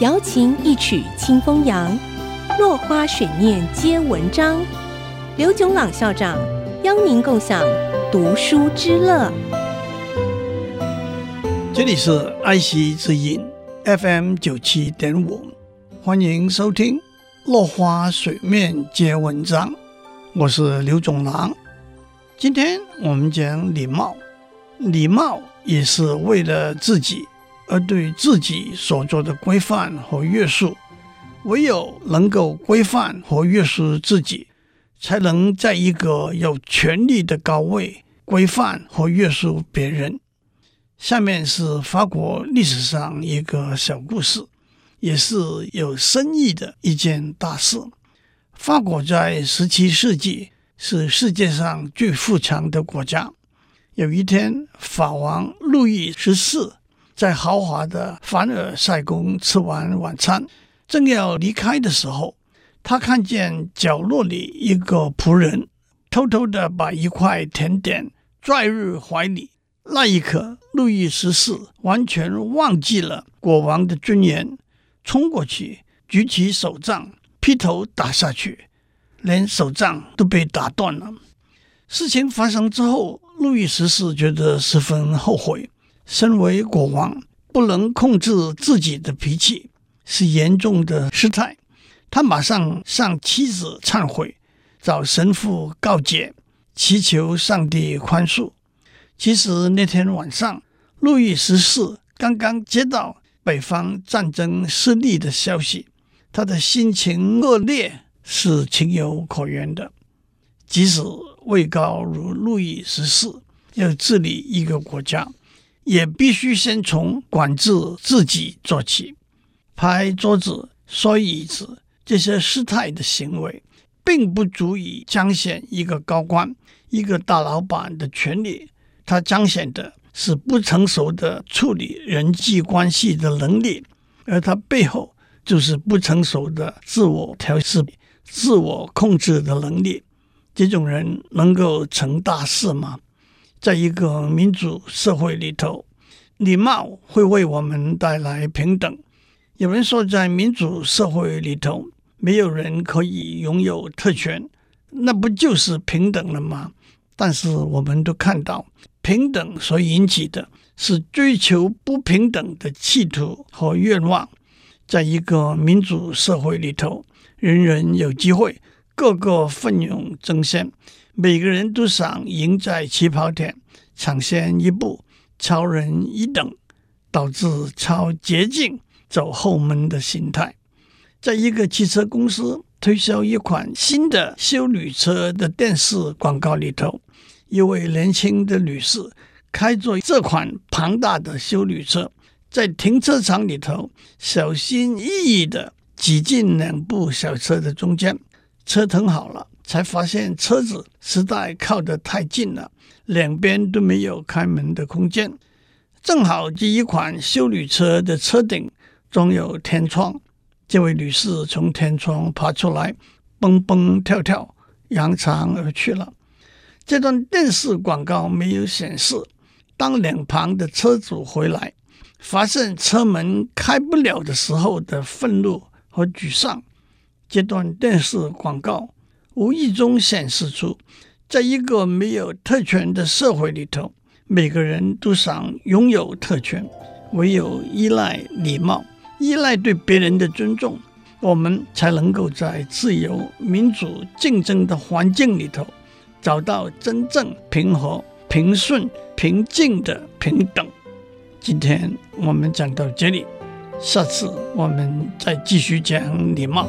瑶琴一曲清风扬，落花水面皆文章。刘炯朗校长邀您共享读书之乐。这里是爱惜之音 FM 九七点五，欢迎收听《落花水面皆文章》，我是刘炯朗。今天我们讲礼貌，礼貌也是为了自己。而对自己所做的规范和约束，唯有能够规范和约束自己，才能在一个有权力的高位规范和约束别人。下面是法国历史上一个小故事，也是有深意的一件大事。法国在十七世纪是世界上最富强的国家。有一天，法王路易十四。在豪华的凡尔赛宫吃完晚餐，正要离开的时候，他看见角落里一个仆人偷偷地把一块甜点拽入怀里。那一刻，路易十四完全忘记了国王的尊严，冲过去举起手杖劈头打下去，连手杖都被打断了。事情发生之后，路易十四觉得十分后悔。身为国王，不能控制自己的脾气，是严重的失态。他马上向妻子忏悔，找神父告解，祈求上帝宽恕。其实那天晚上，路易十四刚刚接到北方战争失利的消息，他的心情恶劣是情有可原的。即使位高如路易十四，要治理一个国家。也必须先从管制自己做起，拍桌子、摔椅子这些失态的行为，并不足以彰显一个高官、一个大老板的权力。他彰显的是不成熟的处理人际关系的能力，而他背后就是不成熟的自我调试、自我控制的能力。这种人能够成大事吗？在一个民主社会里头，礼貌会为我们带来平等。有人说，在民主社会里头，没有人可以拥有特权，那不就是平等了吗？但是我们都看到，平等所引起的是追求不平等的企图和愿望。在一个民主社会里头，人人有机会，个个奋勇争先。每个人都想赢在起跑点，抢先一步，超人一等，导致超捷径、走后门的心态。在一个汽车公司推销一款新的修旅车的电视广告里头，一位年轻的女士开着这款庞大的修旅车，在停车场里头小心翼翼地挤进两部小车的中间，车停好了。才发现车子实在靠得太近了，两边都没有开门的空间。正好这一款修旅车的车顶装有天窗，这位女士从天窗爬出来，蹦蹦跳跳，扬长而去了。这段电视广告没有显示，当两旁的车主回来，发现车门开不了的时候的愤怒和沮丧。这段电视广告。无意中显示出，在一个没有特权的社会里头，每个人都想拥有特权，唯有依赖礼貌，依赖对别人的尊重，我们才能够在自由、民主、竞争的环境里头，找到真正平和、平顺、平静的平等。今天我们讲到这里，下次我们再继续讲礼貌。